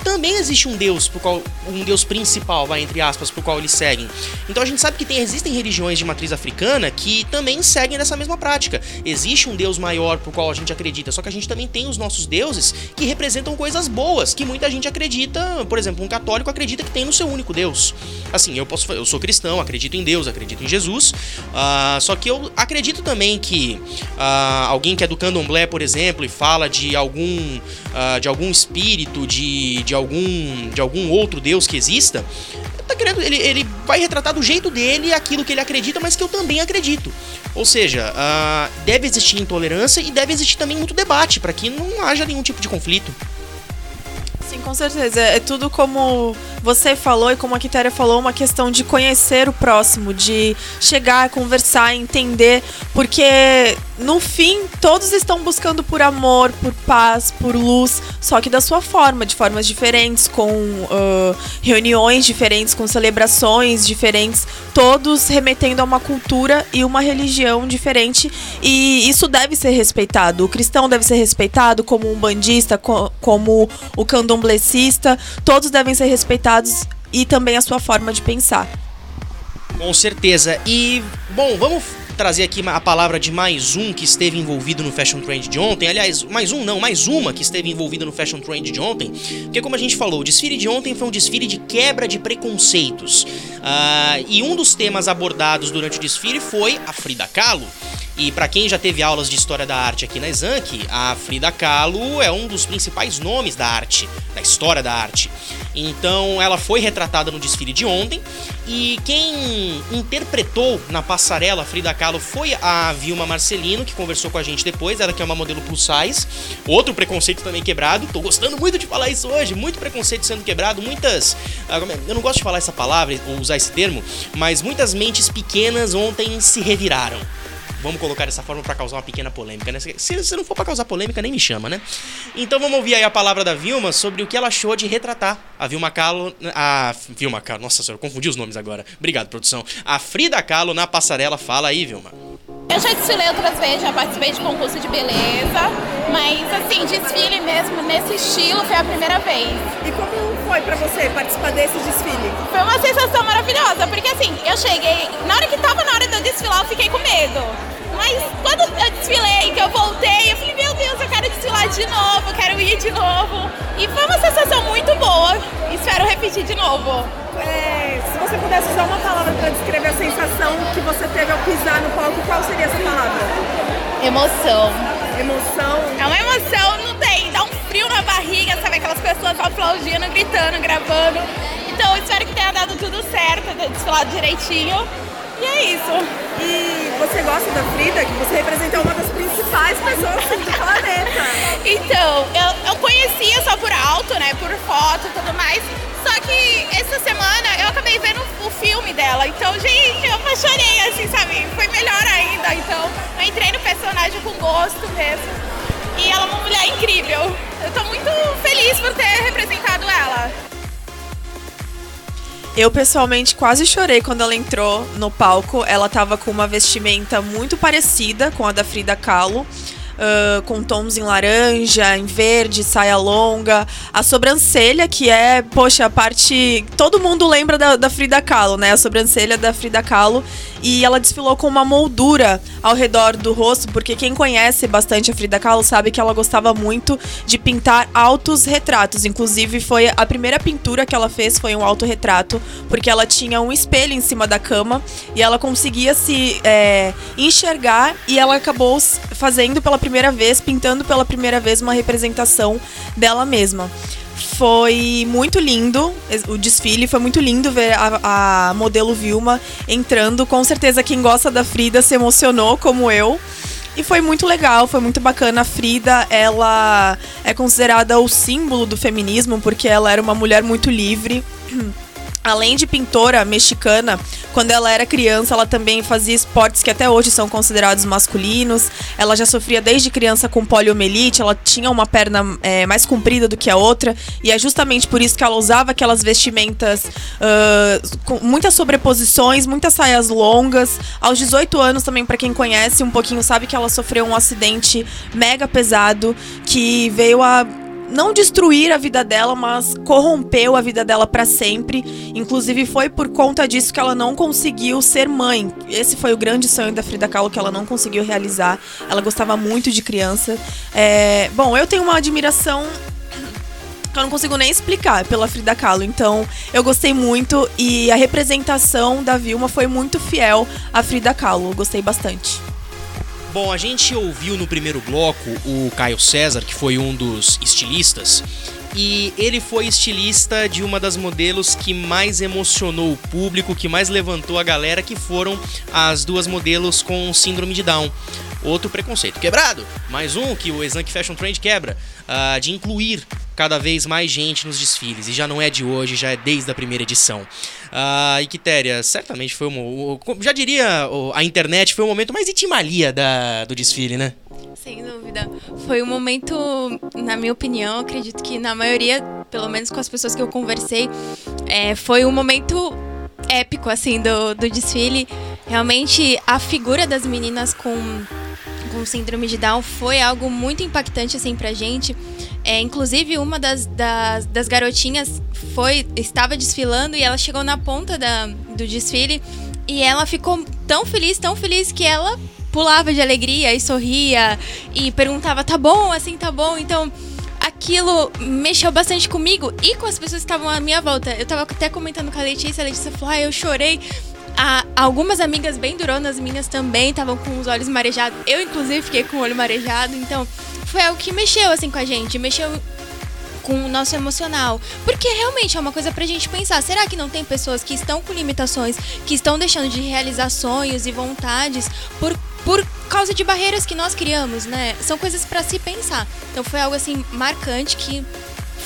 também existe um Deus por qual, um Deus principal, vai entre aspas, por qual eles seguem. Então a gente sabe que tem, existem religiões de matriz africana que também seguem dessa mesma prática. Existe um Deus maior por qual a gente acredita, só que a gente também tem os nossos deuses que representam coisas boas, que muita gente acredita, por exemplo, um católico acredita que tem no seu único Deus. Assim, eu posso, eu sou cristão, acredito em Deus, acredito em Jesus, uh, só que eu acredito também que uh, alguém que é do candomblé, por exemplo, e fala de algum, uh, de algum espírito, de, de, algum, de algum outro Deus que exista, tá querendo, ele, ele vai retratar do jeito dele aquilo que ele acredita, mas que eu também acredito. Ou seja, deve existir intolerância e deve existir também muito debate para que não haja nenhum tipo de conflito. Sim, com certeza. É tudo como você falou e como a Quitéria falou, uma questão de conhecer o próximo, de chegar, conversar, entender, porque no fim todos estão buscando por amor, por paz, por luz, só que da sua forma, de formas diferentes, com uh, reuniões diferentes, com celebrações diferentes, todos remetendo a uma cultura e uma religião diferente, e isso deve ser respeitado. O cristão deve ser respeitado como um bandista, co como o candomblecista, todos devem ser respeitados e também a sua forma de pensar. Com certeza. E, bom, vamos trazer aqui a palavra de mais um que esteve envolvido no Fashion Trend de ontem. Aliás, mais um não, mais uma que esteve envolvida no Fashion Trend de ontem. Porque, como a gente falou, o desfile de ontem foi um desfile de quebra de preconceitos. Uh, e um dos temas abordados durante o desfile foi a Frida Kahlo. E para quem já teve aulas de história da arte aqui na Exanc, a Frida Kahlo é um dos principais nomes da arte, da história da arte. Então ela foi retratada no desfile de ontem e quem interpretou na passarela Frida Kahlo foi a Vilma Marcelino, que conversou com a gente depois, ela que é uma modelo plus size. Outro preconceito também quebrado. Tô gostando muito de falar isso hoje, muito preconceito sendo quebrado, muitas, ah, é? eu não gosto de falar essa palavra ou usar esse termo, mas muitas mentes pequenas ontem se reviraram. Vamos colocar dessa forma para causar uma pequena polêmica, né? Se, se não for para causar polêmica, nem me chama, né? Então vamos ouvir aí a palavra da Vilma sobre o que ela achou de retratar a Vilma Kahlo. A Vilma Kahlo, nossa senhora, confundi os nomes agora. Obrigado, produção. A Frida Kahlo na passarela. Fala aí, Vilma. Eu já desfilei outras vezes, já participei de concurso de beleza, mas assim, desfile mesmo nesse estilo foi a primeira vez. E como foi para você participar desse desfile? Foi uma sensação maravilhosa, porque assim, eu cheguei, na hora que tava na hora de eu desfilar, eu fiquei com medo. Mas quando eu desfilei, que eu voltei, eu falei, meu Deus, eu quero desfilar de novo, quero ir de novo. E foi uma sensação muito boa. Espero repetir de novo. É, se você pudesse usar uma palavra para descrever a sensação que você teve ao pisar no palco, qual seria essa palavra? Emoção. Emoção? É uma emoção, não tem. Dá um frio na barriga, sabe? Aquelas pessoas aplaudindo, gritando, gravando. Então, espero que tenha dado tudo certo, desfilado direitinho. E é isso. E você gosta da Frida, que você representa uma das principais pessoas assim, do planeta. Então, eu, eu conhecia só por alto, né? Por foto e tudo mais. Só que essa semana eu acabei vendo o filme dela. Então, gente, eu apaixonei, assim, sabe? Foi melhor ainda. Então, eu entrei no personagem com gosto mesmo. E ela é uma mulher incrível. Eu tô muito feliz por ter representado ela. Eu pessoalmente quase chorei quando ela entrou no palco. Ela tava com uma vestimenta muito parecida com a da Frida Kahlo com tons em laranja, em verde, saia longa. A sobrancelha, que é, poxa, a parte. Todo mundo lembra da, da Frida Kahlo, né? A sobrancelha da Frida Kahlo. E ela desfilou com uma moldura ao redor do rosto, porque quem conhece bastante a Frida Kahlo sabe que ela gostava muito de pintar altos retratos. Inclusive, foi a primeira pintura que ela fez foi um autorretrato, porque ela tinha um espelho em cima da cama e ela conseguia se é, enxergar e ela acabou fazendo pela primeira vez, pintando pela primeira vez uma representação dela mesma. Foi muito lindo o desfile, foi muito lindo ver a, a modelo Vilma entrando. Com certeza quem gosta da Frida se emocionou, como eu. E foi muito legal, foi muito bacana. A Frida, ela é considerada o símbolo do feminismo porque ela era uma mulher muito livre. Além de pintora mexicana, quando ela era criança, ela também fazia esportes que até hoje são considerados masculinos. Ela já sofria desde criança com poliomielite, ela tinha uma perna é, mais comprida do que a outra, e é justamente por isso que ela usava aquelas vestimentas uh, com muitas sobreposições, muitas saias longas. Aos 18 anos, também, para quem conhece um pouquinho, sabe que ela sofreu um acidente mega pesado que veio a não destruir a vida dela, mas corrompeu a vida dela para sempre. Inclusive foi por conta disso que ela não conseguiu ser mãe. Esse foi o grande sonho da Frida Kahlo que ela não conseguiu realizar. Ela gostava muito de criança. É, bom, eu tenho uma admiração que eu não consigo nem explicar pela Frida Kahlo. Então, eu gostei muito e a representação da Vilma foi muito fiel à Frida Kahlo. Eu gostei bastante. Bom, a gente ouviu no primeiro bloco o Caio César, que foi um dos estilistas, e ele foi estilista de uma das modelos que mais emocionou o público, que mais levantou a galera, que foram as duas modelos com síndrome de Down. Outro preconceito quebrado, mais um que o Exank Fashion Trend quebra, uh, de incluir cada vez mais gente nos desfiles. E já não é de hoje, já é desde a primeira edição. A uh, Quitéria, certamente foi um. Já diria a internet, foi o momento mais itimalia da, do desfile, né? Sem dúvida. Foi um momento, na minha opinião, acredito que na maioria, pelo menos com as pessoas que eu conversei, é, foi um momento épico, assim, do, do desfile. Realmente, a figura das meninas com com síndrome de Down foi algo muito impactante assim pra gente. É, inclusive uma das, das, das, garotinhas foi estava desfilando e ela chegou na ponta da, do desfile e ela ficou tão feliz, tão feliz que ela pulava de alegria e sorria e perguntava tá bom, assim tá bom. Então aquilo mexeu bastante comigo e com as pessoas que estavam à minha volta. Eu tava até comentando com a Letícia, a Letícia falou: ah, eu chorei a, algumas amigas bem duronas minhas também estavam com os olhos marejados. Eu, inclusive, fiquei com o olho marejado. Então, foi algo que mexeu, assim, com a gente. Mexeu com o nosso emocional. Porque realmente é uma coisa pra gente pensar. Será que não tem pessoas que estão com limitações, que estão deixando de realizar sonhos e vontades por, por causa de barreiras que nós criamos, né? São coisas para se pensar. Então foi algo assim marcante que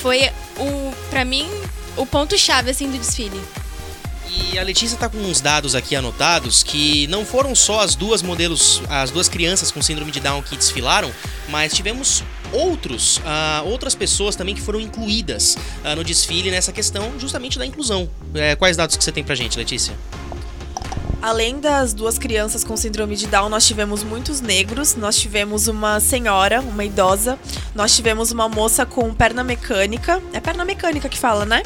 foi o para mim o ponto chave assim do desfile. E a Letícia tá com uns dados aqui anotados que não foram só as duas modelos, as duas crianças com síndrome de Down que desfilaram, mas tivemos outros, uh, outras pessoas também que foram incluídas uh, no desfile nessa questão justamente da inclusão. É, quais dados que você tem pra gente, Letícia? Além das duas crianças com síndrome de Down, nós tivemos muitos negros, nós tivemos uma senhora, uma idosa, nós tivemos uma moça com perna mecânica. É perna mecânica que fala, né?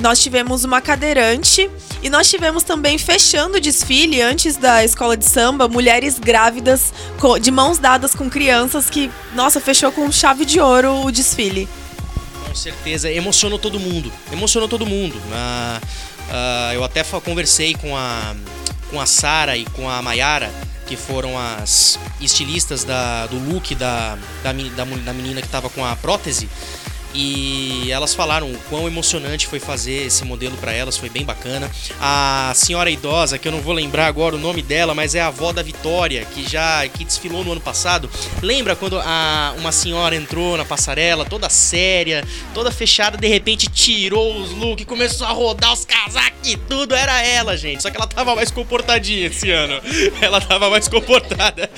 Nós tivemos uma cadeirante e nós tivemos também, fechando o desfile, antes da escola de samba, mulheres grávidas de mãos dadas com crianças que, nossa, fechou com chave de ouro o desfile. Com certeza, emocionou todo mundo. Emocionou todo mundo. Uh, eu até conversei com a, com a Sara e com a Mayara, que foram as estilistas da, do look da, da, da, da menina que estava com a prótese. E elas falaram o quão emocionante foi fazer esse modelo para elas, foi bem bacana. A senhora idosa, que eu não vou lembrar agora o nome dela, mas é a avó da Vitória, que já que desfilou no ano passado. Lembra quando a, uma senhora entrou na passarela, toda séria, toda fechada, de repente tirou os looks, começou a rodar os casacos e tudo, era ela, gente. Só que ela tava mais comportadinha esse ano. Ela tava mais comportada.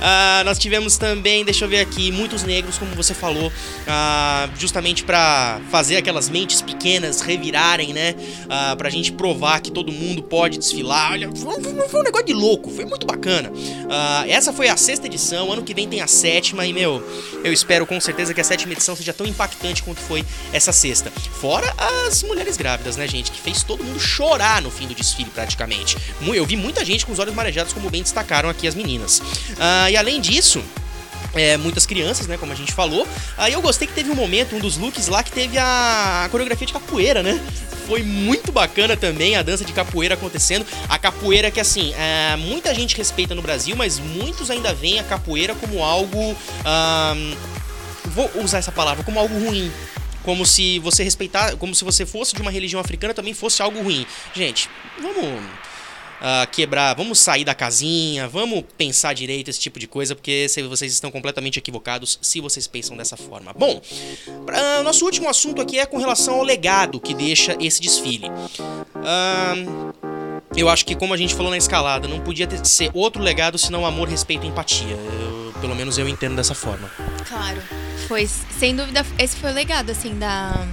Ah, nós tivemos também, deixa eu ver aqui, muitos negros, como você falou, ah, justamente para fazer aquelas mentes pequenas revirarem, né? Uh, pra gente provar que todo mundo pode desfilar. Olha, foi, foi um negócio de louco, foi muito bacana. Uh, essa foi a sexta edição, ano que vem tem a sétima, e meu, eu espero com certeza que a sétima edição seja tão impactante quanto foi essa sexta. Fora as mulheres grávidas, né, gente? Que fez todo mundo chorar no fim do desfile, praticamente. Eu vi muita gente com os olhos marejados, como bem destacaram aqui as meninas. Uh, e além disso é, muitas crianças, né? Como a gente falou. Aí eu gostei que teve um momento, um dos looks lá, que teve a, a coreografia de capoeira, né? Foi muito bacana também a dança de capoeira acontecendo. A capoeira que, assim, é, muita gente respeita no Brasil, mas muitos ainda veem a capoeira como algo. vou usar essa palavra, como algo ruim como se você respeitar, como se você fosse de uma religião africana também fosse algo ruim. Gente, vamos uh, quebrar, vamos sair da casinha, vamos pensar direito esse tipo de coisa, porque vocês estão completamente equivocados se vocês pensam dessa forma. Bom, pra, nosso último assunto aqui é com relação ao legado que deixa esse desfile. Uh, eu acho que, como a gente falou na escalada, não podia ter, ser outro legado senão amor, respeito e empatia. Eu, pelo menos eu entendo dessa forma. Claro. Foi, sem dúvida, esse foi o legado, assim, da,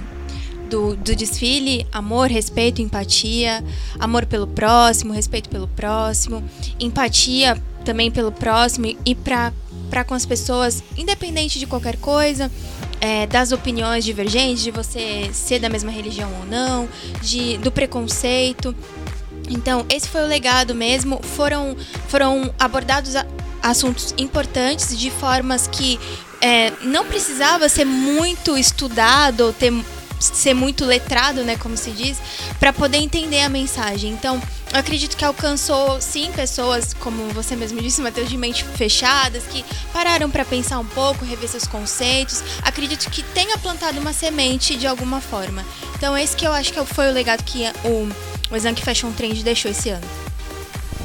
do, do desfile, amor, respeito, empatia, amor pelo próximo, respeito pelo próximo, empatia também pelo próximo e para para com as pessoas, independente de qualquer coisa. é, das opiniões divergentes, de você ser da mesma religião ou não, de, do preconceito. Então, esse foi o legado mesmo. Foram, foram abordados a, assuntos importantes de formas que é, não precisava ser muito estudado ou ter ser muito letrado, né, como se diz, para poder entender a mensagem. Então, eu acredito que alcançou sim pessoas, como você mesmo disse, Matheus, de mente fechadas, que pararam para pensar um pouco, rever seus conceitos. Acredito que tenha plantado uma semente de alguma forma. Então, esse que eu acho que foi o legado que o, o Exank Fashion Trend deixou esse ano.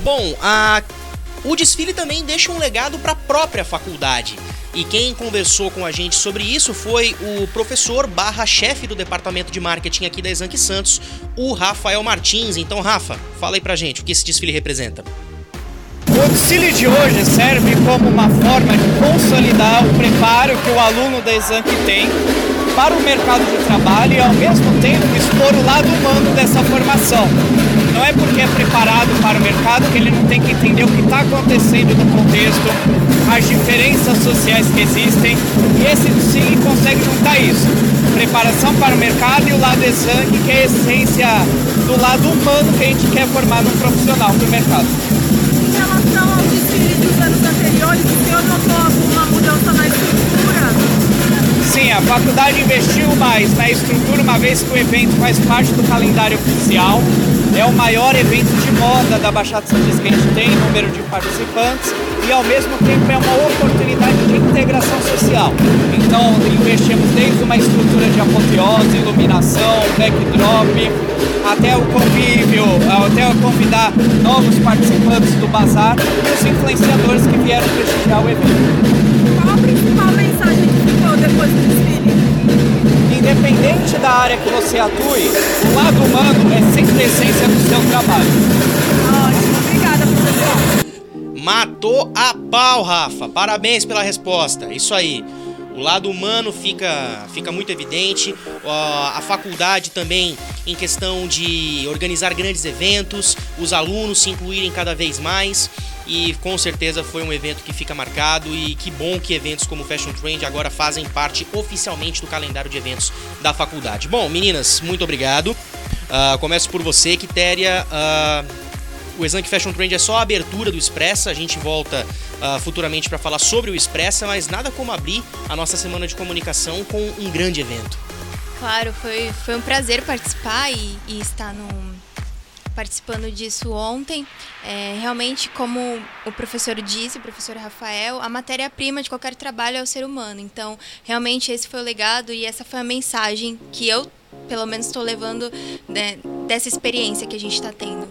Bom, a... o desfile também deixa um legado para a própria faculdade. E quem conversou com a gente sobre isso foi o professor barra chefe do departamento de marketing aqui da Exanque Santos, o Rafael Martins. Então, Rafa, fala aí pra gente o que esse desfile representa. O desfile de hoje serve como uma forma de consolidar o preparo que o aluno da Exanque tem para o mercado de trabalho e ao mesmo tempo expor o lado humano dessa formação. Não é porque é preparado para o mercado que ele não tem que entender o que está acontecendo no contexto, as diferenças sociais que existem, e esse sim consegue juntar isso. Preparação para o mercado e o lado exangue, que é a essência do lado humano que a gente quer formar num profissional para o mercado. Em relação ao desfile dos anos anteriores, o senhor notou alguma mudança na estrutura? Sim, a faculdade investiu mais na estrutura, uma vez que o evento faz parte do calendário oficial. É o maior evento de moda da Baixada Santista que a gente tem, número de participantes, e ao mesmo tempo é uma oportunidade de integração social. Então, investimos desde uma estrutura de apoteose, iluminação, backdrop, até o convívio, até convidar novos participantes do bazar e os influenciadores que vieram prestigiar o evento. Qual a principal mensagem que ficou depois do desfile? Independente da área que você atue, o lado humano é sempre a essência do seu trabalho. Ótimo, obrigada, professor. Matou a pau, Rafa. Parabéns pela resposta. Isso aí. O lado humano fica, fica muito evidente. a faculdade também, em questão de organizar grandes eventos, os alunos se incluírem cada vez mais. E com certeza foi um evento que fica marcado. E que bom que eventos como Fashion Trend agora fazem parte oficialmente do calendário de eventos da faculdade. Bom, meninas, muito obrigado. Uh, começo por você, Quitéria. Uh, o Exank Fashion Trend é só a abertura do Expressa. A gente volta uh, futuramente para falar sobre o Expressa, mas nada como abrir a nossa semana de comunicação com um grande evento. Claro, foi, foi um prazer participar e, e estar no, participando disso ontem. É, realmente, como o professor disse, o professor Rafael, a matéria-prima de qualquer trabalho é o ser humano. Então, realmente, esse foi o legado e essa foi a mensagem que eu, pelo menos, estou levando né, dessa experiência que a gente está tendo.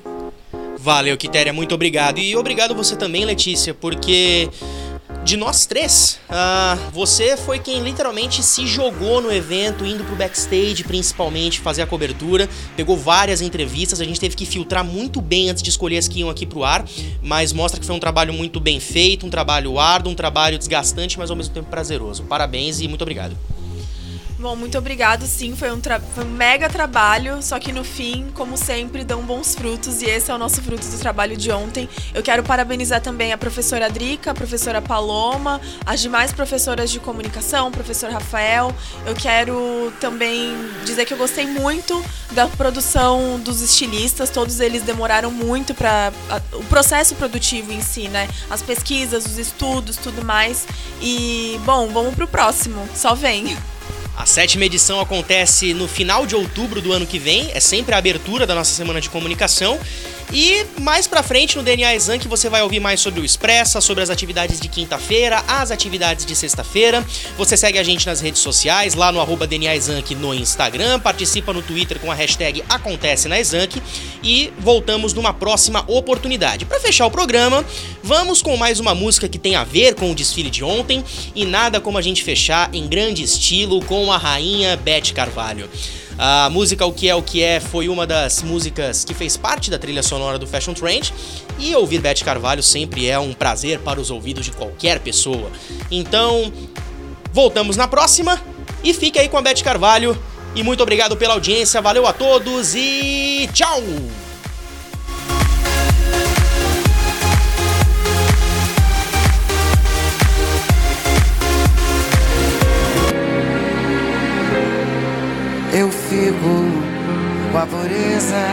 Valeu, Quitéria, muito obrigado. E obrigado você também, Letícia, porque de nós três, uh, você foi quem literalmente se jogou no evento, indo pro backstage principalmente, fazer a cobertura, pegou várias entrevistas, a gente teve que filtrar muito bem antes de escolher as que iam aqui pro ar, mas mostra que foi um trabalho muito bem feito, um trabalho árduo, um trabalho desgastante, mas ao mesmo tempo prazeroso. Parabéns e muito obrigado. Bom, muito obrigado, sim. Foi um, foi um mega trabalho, só que no fim, como sempre, dão bons frutos e esse é o nosso fruto do trabalho de ontem. Eu quero parabenizar também a professora Drica, a professora Paloma, as demais professoras de comunicação, o professor Rafael. Eu quero também dizer que eu gostei muito da produção dos estilistas, todos eles demoraram muito para o processo produtivo em si, né? As pesquisas, os estudos, tudo mais. E, bom, vamos pro próximo. Só vem. A sétima edição acontece no final de outubro do ano que vem, é sempre a abertura da nossa semana de comunicação. E mais pra frente no DNA que você vai ouvir mais sobre o Expressa, sobre as atividades de quinta-feira, as atividades de sexta-feira. Você segue a gente nas redes sociais, lá no arroba DNA Exanc no Instagram, participa no Twitter com a hashtag Acontece na Exanc e voltamos numa próxima oportunidade. Para fechar o programa, vamos com mais uma música que tem a ver com o desfile de ontem e nada como a gente fechar em grande estilo com a rainha Beth Carvalho. A música O Que É O Que É foi uma das músicas que fez parte da trilha sonora do Fashion Trend e ouvir Beth Carvalho sempre é um prazer para os ouvidos de qualquer pessoa. Então, voltamos na próxima e fique aí com a Beth Carvalho. E muito obrigado pela audiência, valeu a todos e tchau! Fico com a pureza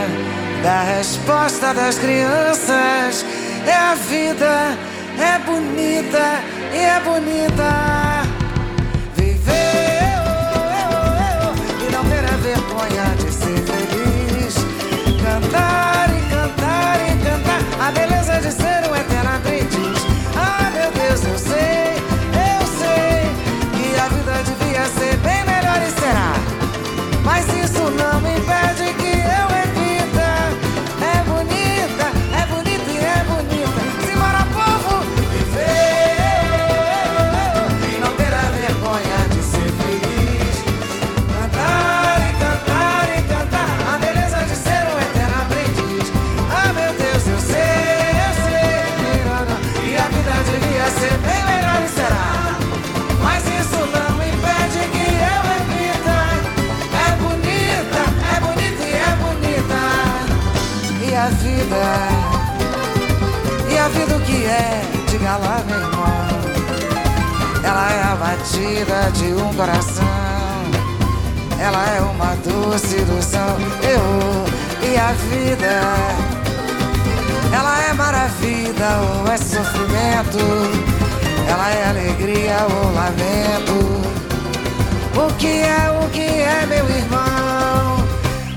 da resposta das crianças. É a vida, é bonita e é bonita. Viver e não ter a vergonha de ser feliz. Cantar e cantar e cantar a beleza de ser vida. Ela é maravilha ou é sofrimento. Ela é alegria ou lamento. O que é, o que é, meu irmão?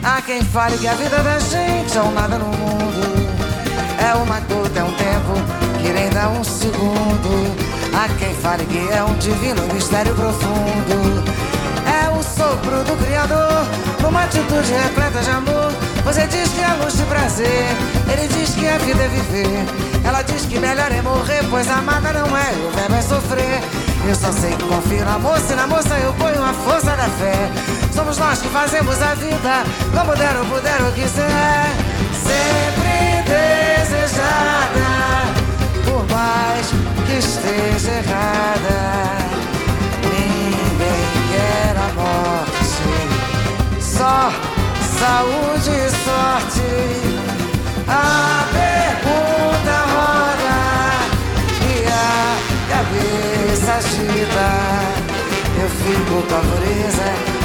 Há quem fale que a vida da gente é um nada no mundo. É uma gota, é um tempo que nem dá um segundo. Há quem fale que é um divino mistério profundo. É o sopro do Criador, numa atitude repleta de amor. Você diz que é luz de prazer, ele diz que a vida é viver. Ela diz que melhor é morrer, pois amada não é, o verbo é sofrer. Eu só sei que confio na moça e na moça eu ponho a força da fé. Somos nós que fazemos a vida, como der ou puder ou quiser. Sempre desejada, por mais que esteja errada. Ninguém quer a morte, só saúde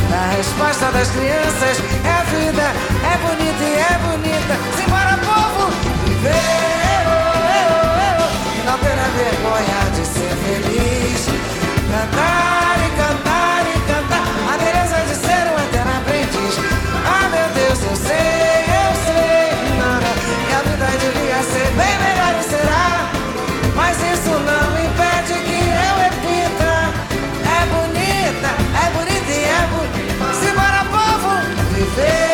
Na resposta das crianças. É vida, é bonita e é bonita. Simbora, povo! Viver, oh, oh, oh, e não ter a vergonha de ser feliz. Cantar e cantar. Hey!